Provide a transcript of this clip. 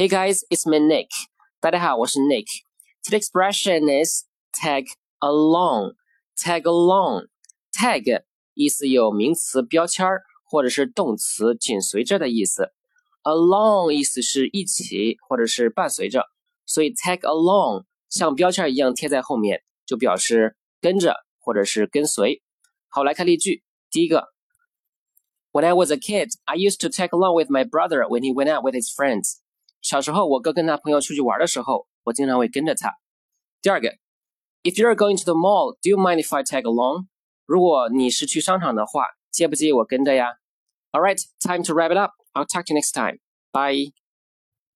Hey guys, it's me Nick. 大家好，我是 Nick. Today's expression is tag along. Tag along. Tag 意思有名词标签儿或者是动词紧随着的意思。Along 意思是一起或者是伴随着，所以 tag along 像标签一样贴在后面，就表示跟着或者是跟随。好，来看例句。第一个，When I was a kid, I used to tag along with my brother when he went out with his friends. 小时候，我哥跟他朋友出去玩的时候，我经常会跟着他。第二个，If you're going to the mall, do you mind if I tag along? 如果你是去商场的话，介不介意我跟着呀？All right, time to wrap it up. I'll talk to you next time. Bye.